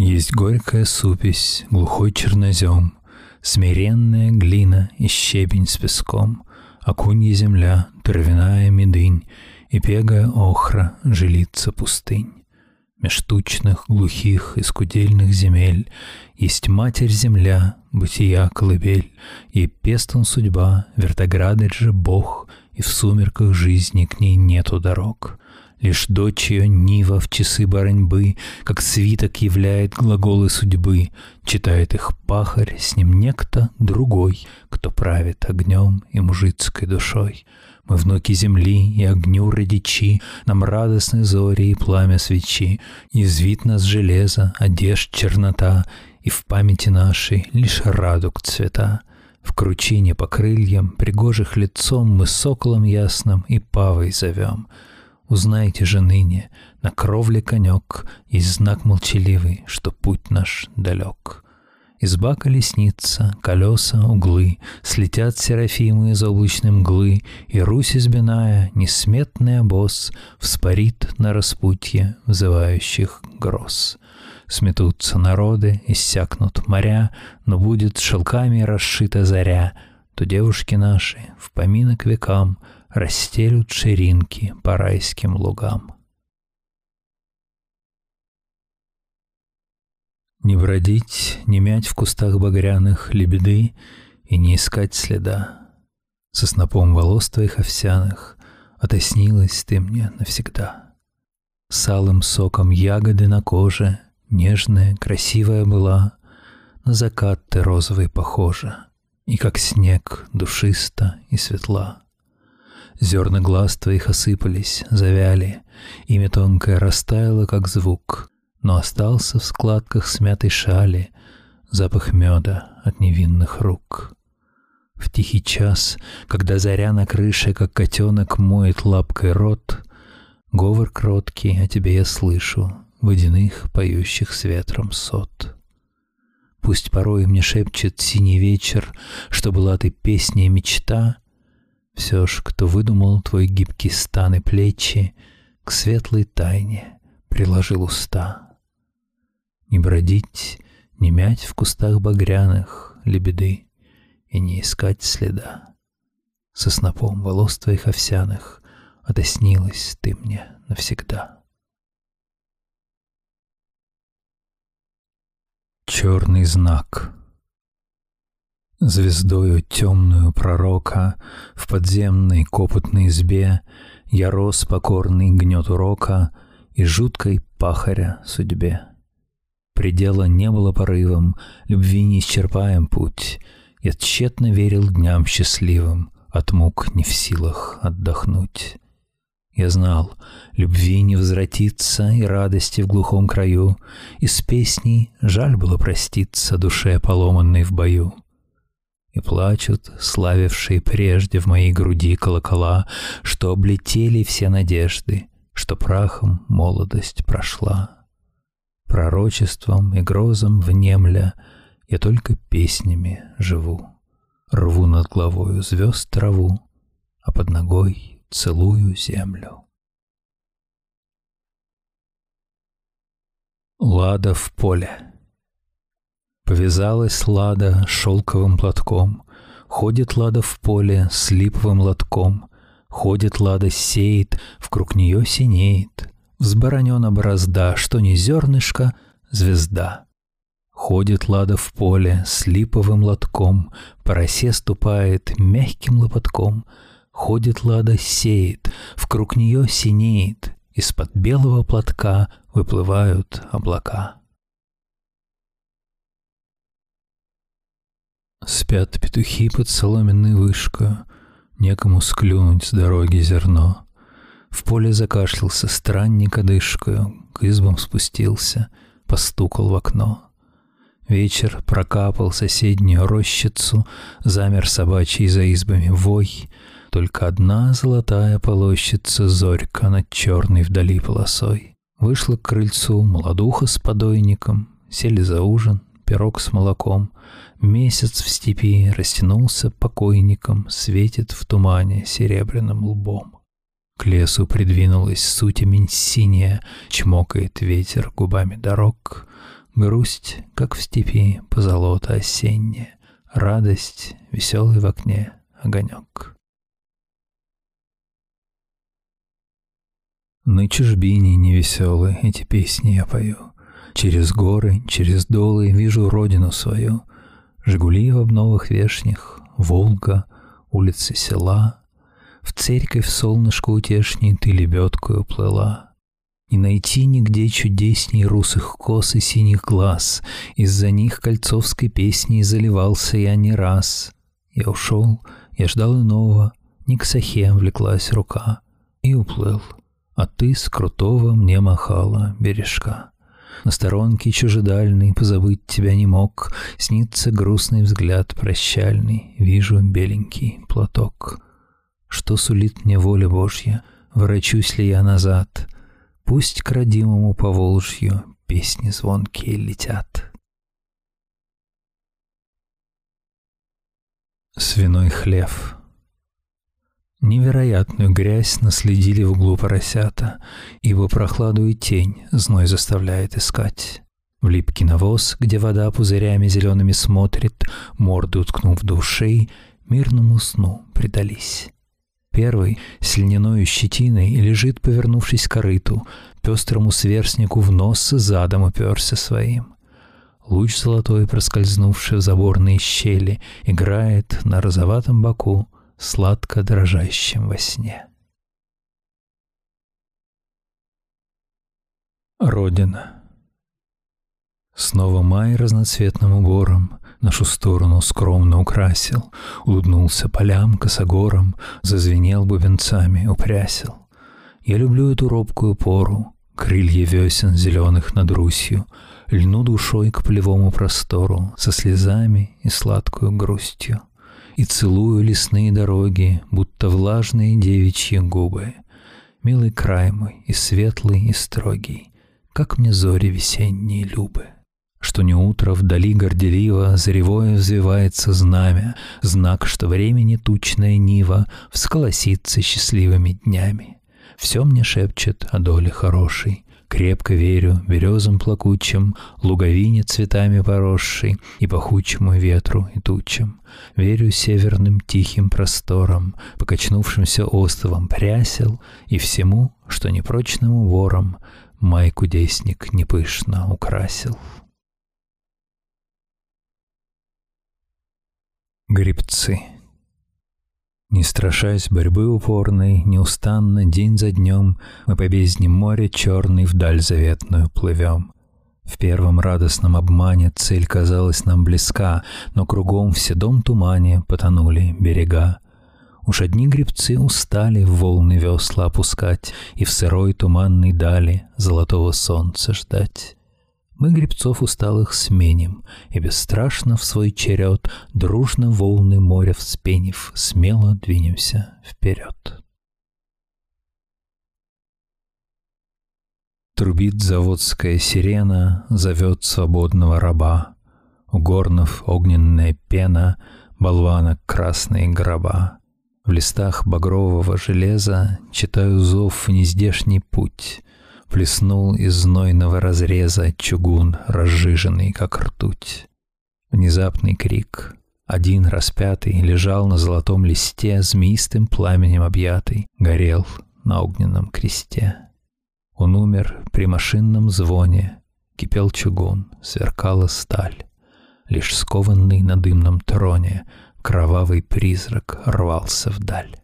Есть горькая супесь, глухой чернозем, Смиренная глина и щебень с песком, Окунья земля, травяная медынь И пегая охра, жилица пустынь. Меж тучных, глухих и скудельных земель Есть Матерь-Земля, бытия колыбель, И пестун судьба, вертоградец же Бог, И в сумерках жизни к ней нету дорог. Лишь дочь ее Нива в часы барыньбы, Как свиток являет глаголы судьбы, Читает их пахарь, с ним некто другой, Кто правит огнем и мужицкой душой. Мы внуки земли и огню родичи, Нам радостны зори и пламя свечи, Язвит нас железо, одежд чернота, И в памяти нашей лишь радуг цвета. В кручине по крыльям, пригожих лицом Мы соколом ясным и павой зовем — Узнайте же ныне, на кровле конек Есть знак молчаливый, что путь наш далек. Изба колесница, колеса, углы, Слетят серафимы из облачной мглы, И Русь избиная, несметный обоз, Вспорит на распутье взывающих гроз. Сметутся народы, иссякнут моря, Но будет шелками расшита заря, То девушки наши в поминок векам — расстелют ширинки по райским лугам. Не бродить, не мять в кустах багряных лебеды и не искать следа. Со снопом волос твоих овсяных отоснилась ты мне навсегда. С алым соком ягоды на коже, нежная, красивая была, на закат ты розовый похожа, и как снег душиста и светла. Зерна глаз твоих осыпались, завяли, Имя тонкое растаяло, как звук, Но остался в складках смятой шали Запах меда от невинных рук. В тихий час, когда заря на крыше, Как котенок моет лапкой рот, Говор кроткий о тебе я слышу, Водяных, поющих с ветром сот. Пусть порой мне шепчет синий вечер, Что была ты песня мечта — все ж, кто выдумал твой гибкий стан и плечи, К светлой тайне приложил уста. Не бродить, не мять в кустах багряных лебеды И не искать следа. Со снопом волос твоих овсяных Отоснилась ты мне навсегда. Черный знак — Звездою темную пророка В подземной копотной избе Я рос покорный гнет урока И жуткой пахаря судьбе. Предела не было порывом, Любви не исчерпаем путь. Я тщетно верил дням счастливым, От мук не в силах отдохнуть. Я знал, любви не возвратится И радости в глухом краю, И с песней жаль было проститься Душе, поломанной в бою. И плачут, славившие прежде в моей груди колокола, Что облетели все надежды, что прахом молодость прошла. Пророчеством и грозом внемля Я только песнями живу. Рву над головою звезд траву, А под ногой целую землю. Лада в поле Повязалась Лада шелковым платком, Ходит Лада в поле с липовым лотком, Ходит Лада сеет, вокруг нее синеет, Взборонена борозда, что не зернышко, звезда. Ходит Лада в поле с липовым лотком, По росе ступает мягким лопатком, Ходит Лада сеет, вокруг нее синеет, Из-под белого платка выплывают облака. Спят петухи под соломенной вышкой, Некому склюнуть с дороги зерно. В поле закашлялся странник одышкою, К избам спустился, постукал в окно. Вечер прокапал соседнюю рощицу, Замер собачий за избами вой, Только одна золотая полощица Зорька над черной вдали полосой. Вышла к крыльцу молодуха с подойником, Сели за ужин, пирог с молоком. Месяц в степи растянулся покойником, Светит в тумане серебряным лбом. К лесу придвинулась сутемень синяя, Чмокает ветер губами дорог. Грусть, как в степи, позолота осенняя, Радость, веселый в окне огонек. На чужбине невеселой эти песни я пою. Через горы, через долы вижу родину свою. Жигули в обновых вешних, Волга, улицы села. В церковь солнышко утешней ты лебедкою плыла. Не найти нигде чудесней русых кос и синих глаз. Из-за них кольцовской песней заливался я не раз. Я ушел, я ждал иного, не к сахе влеклась рука и уплыл. А ты с крутого мне махала бережка. На сторонке чужедальный позабыть тебя не мог, Снится грустный взгляд прощальный, Вижу беленький платок. Что сулит мне воля Божья, Ворочусь ли я назад — Пусть к родимому по Волжью песни звонкие летят. Свиной хлев Невероятную грязь наследили в углу поросята, Ибо прохладу и тень зной заставляет искать. В липкий навоз, где вода пузырями зелеными смотрит, Морды уткнув до ушей, мирному сну предались. Первый, с льняной щетиной, лежит, повернувшись к корыту, пестрому сверстнику в нос задом уперся своим. Луч золотой, проскользнувший в заборные щели, играет на розоватом боку, сладко дрожащим во сне. Родина. Снова май разноцветным убором нашу сторону скромно украсил, Улыбнулся полям косогором, зазвенел бубенцами, упрясил. Я люблю эту робкую пору, крылья весен зеленых над Русью, Льну душой к полевому простору со слезами и сладкую грустью. И целую лесные дороги, будто влажные девичьи губы. Милый край мой и светлый, и строгий, как мне зори весенние любы что не утро вдали горделиво Заревое взвивается знамя, Знак, что времени тучная нива Всколосится счастливыми днями. Все мне шепчет о доле хорошей, Крепко верю березам плакучим, Луговине цветами поросшей И пахучему ветру и тучам. Верю северным тихим просторам, Покачнувшимся островом прясел И всему, что непрочному вором Май кудесник непышно украсил. Грибцы. Не страшась борьбы упорной, Неустанно день за днем Мы по бездне моря черной Вдаль заветную плывем. В первом радостном обмане Цель казалась нам близка, Но кругом в седом тумане Потонули берега. Уж одни грибцы устали В волны весла опускать И в сырой туманной дали Золотого солнца ждать. Мы гребцов усталых сменим, И бесстрашно в свой черед, Дружно волны моря вспенив, Смело двинемся вперед. Трубит заводская сирена, Зовет свободного раба. У горнов огненная пена, Болванок красные гроба. В листах багрового железа Читаю зов в нездешний путь — Плеснул из знойного разреза чугун, разжиженный, как ртуть. Внезапный крик. Один распятый лежал на золотом листе, змеистым пламенем объятый, горел на огненном кресте. Он умер при машинном звоне, кипел чугун, сверкала сталь. Лишь скованный на дымном троне кровавый призрак рвался вдаль.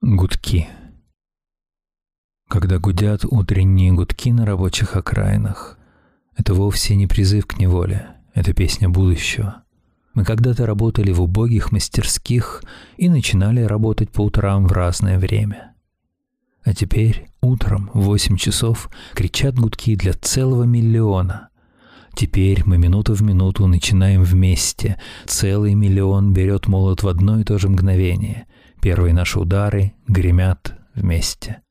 Гудки. Когда гудят утренние гудки на рабочих окраинах, это вовсе не призыв к неволе, это песня будущего. Мы когда-то работали в убогих мастерских и начинали работать по утрам в разное время. А теперь утром в восемь часов кричат гудки для целого миллиона. Теперь мы минуту в минуту начинаем вместе. Целый миллион берет молот в одно и то же мгновение — Первые наши удары гремят вместе.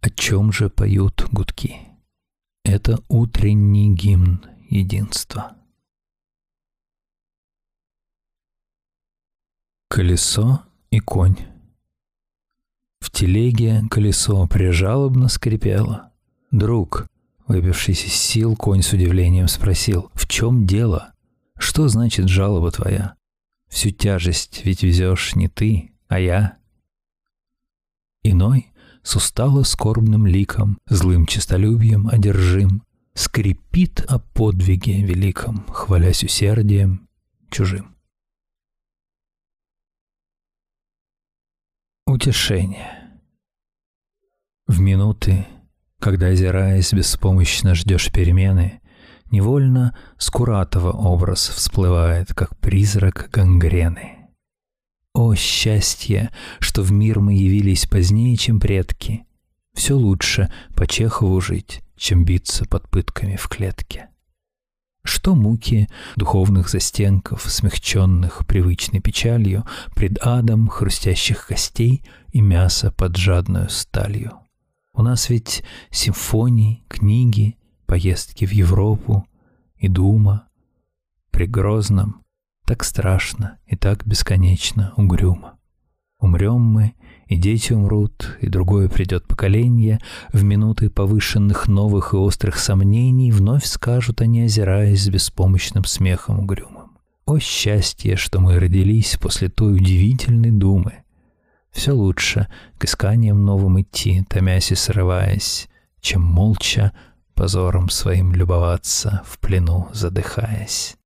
О чем же поют гудки? Это утренний гимн единства. Колесо и конь. В телеге колесо прижалобно скрипело. «Друг», выбившись из сил, конь с удивлением спросил, «В чем дело? Что значит жалоба твоя? Всю тяжесть ведь везешь не ты, а я». Иной с устало скорбным ликом, злым честолюбием одержим, скрипит о подвиге великом, хвалясь усердием чужим. Утешение. В минуты, когда, озираясь, беспомощно ждешь перемены, невольно Скуратова образ всплывает, как призрак гангрены. О, счастье, что в мир мы явились позднее, чем предки! Все лучше по Чехову жить, чем биться под пытками в клетке. Что муки духовных застенков, смягченных привычной печалью, пред адом хрустящих костей и мяса под жадную сталью. У нас ведь симфонии, книги, поездки в Европу и дума. При Грозном так страшно и так бесконечно угрюмо. Умрем мы и дети умрут, и другое придет поколение, в минуты повышенных новых и острых сомнений вновь скажут они, озираясь с беспомощным смехом угрюмым. О счастье, что мы родились после той удивительной думы! Все лучше к исканиям новым идти, томясь и срываясь, чем молча позором своим любоваться, в плену задыхаясь.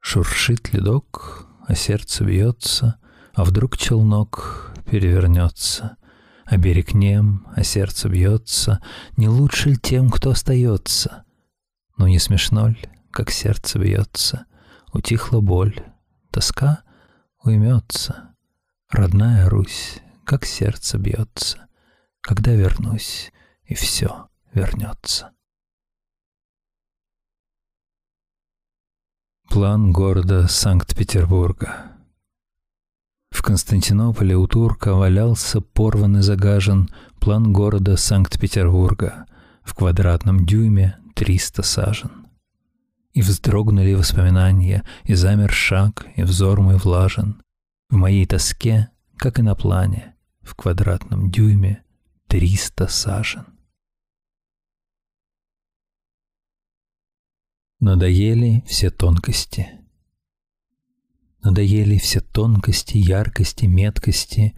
Шуршит ледок, а сердце бьется, а вдруг челнок перевернется, а берег нем, а сердце бьется, не лучше ли тем, кто остается? Но не смешно ли, как сердце бьется, утихла боль, тоска уймется, родная Русь, как сердце бьется, когда вернусь, и все вернется. План города Санкт-Петербурга. В Константинополе у турка валялся порван загажен план города Санкт-Петербурга в квадратном дюйме 300 сажен. И вздрогнули воспоминания, и замер шаг, и взор мой влажен. В моей тоске, как и на плане, в квадратном дюйме 300 сажен. Надоели все тонкости. Надоели все тонкости, яркости, меткости,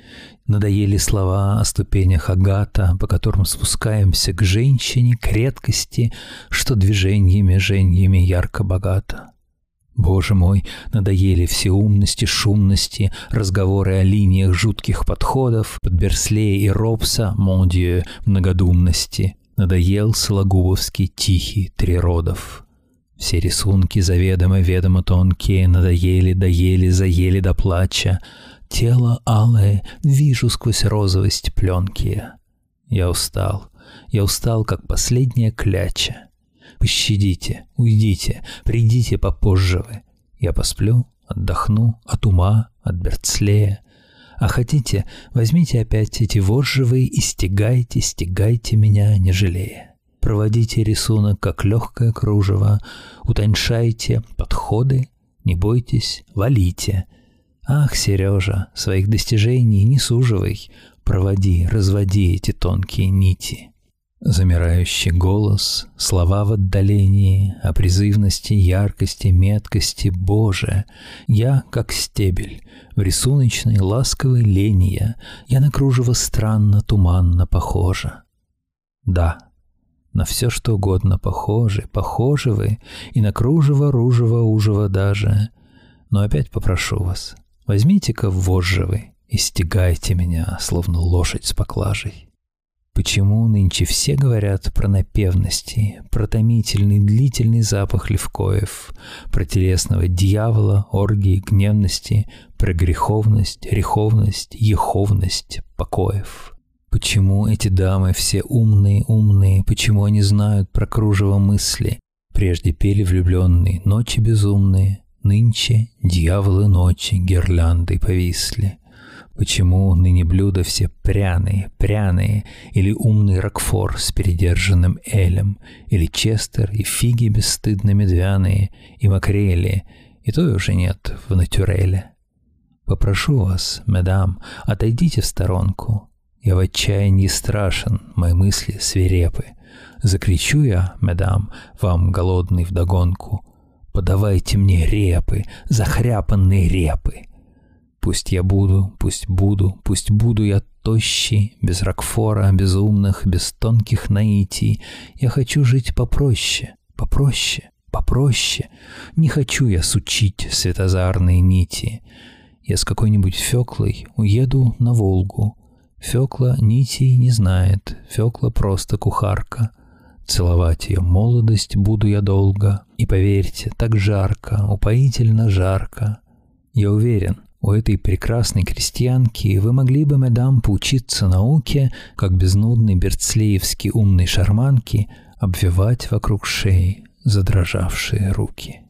Надоели слова о ступенях агата, По которым спускаемся к женщине, к редкости, Что движениями, женьями ярко-богато. Боже мой, надоели все умности, шумности, разговоры о линиях жутких подходов, под Берслея и Робса, Мондию, многодумности. Надоел Сологубовский тихий триродов. Все рисунки заведомо-ведомо тонкие Надоели, доели, заели до плача. Тело алое вижу сквозь розовость пленки. Я устал, я устал, как последняя кляча. Пощадите, уйдите, придите попозже вы. Я посплю, отдохну от ума, от Берцлея. А хотите, возьмите опять эти вожжевые и стегайте, стегайте меня, не жалея. Проводите рисунок как легкое кружево, утоньшайте подходы, не бойтесь, валите. Ах, Сережа, своих достижений не суживай, проводи, разводи эти тонкие нити. Замирающий голос, слова в отдалении, о призывности, яркости, меткости, Боже, я, как стебель, в рисуночной ласковой лени я на кружево странно, туманно похожа. Да, на все что угодно похожи, похожи вы, и на кружево, ружево, ужево даже. Но опять попрошу вас, возьмите-ка вожжи вы и стегайте меня, словно лошадь с поклажей. Почему нынче все говорят про напевности, про томительный длительный запах левкоев, про телесного дьявола, оргии, гневности, про греховность, реховность, еховность покоев? Почему эти дамы все умные-умные, почему они знают про кружево мысли? Прежде пели влюбленные, ночи безумные, нынче дьяволы ночи гирляндой повисли. Почему ныне блюда все пряные, пряные, или умный ракфор с передержанным элем, или честер и фиги бесстыдно медвяные, и макрели, и то уже нет в натюреле. Попрошу вас, медам, отойдите в сторонку. Я в отчаянии страшен, мои мысли свирепы. Закричу я, медам, вам голодный вдогонку. Подавайте мне репы, захряпанные репы. Пусть я буду, пусть буду, пусть буду я тощий, без ракфора, без умных, без тонких наитий. Я хочу жить попроще, попроще, попроще. Не хочу я сучить светозарные нити. Я с какой-нибудь Феклой уеду на Волгу. Фекла нитей не знает, Фекла просто кухарка. Целовать ее молодость буду я долго, и поверьте, так жарко, упоительно жарко. Я уверен, у этой прекрасной крестьянки вы могли бы, медам, поучиться науке, как безнудный берцлеевский умной шарманки, обвивать вокруг шеи задрожавшие руки.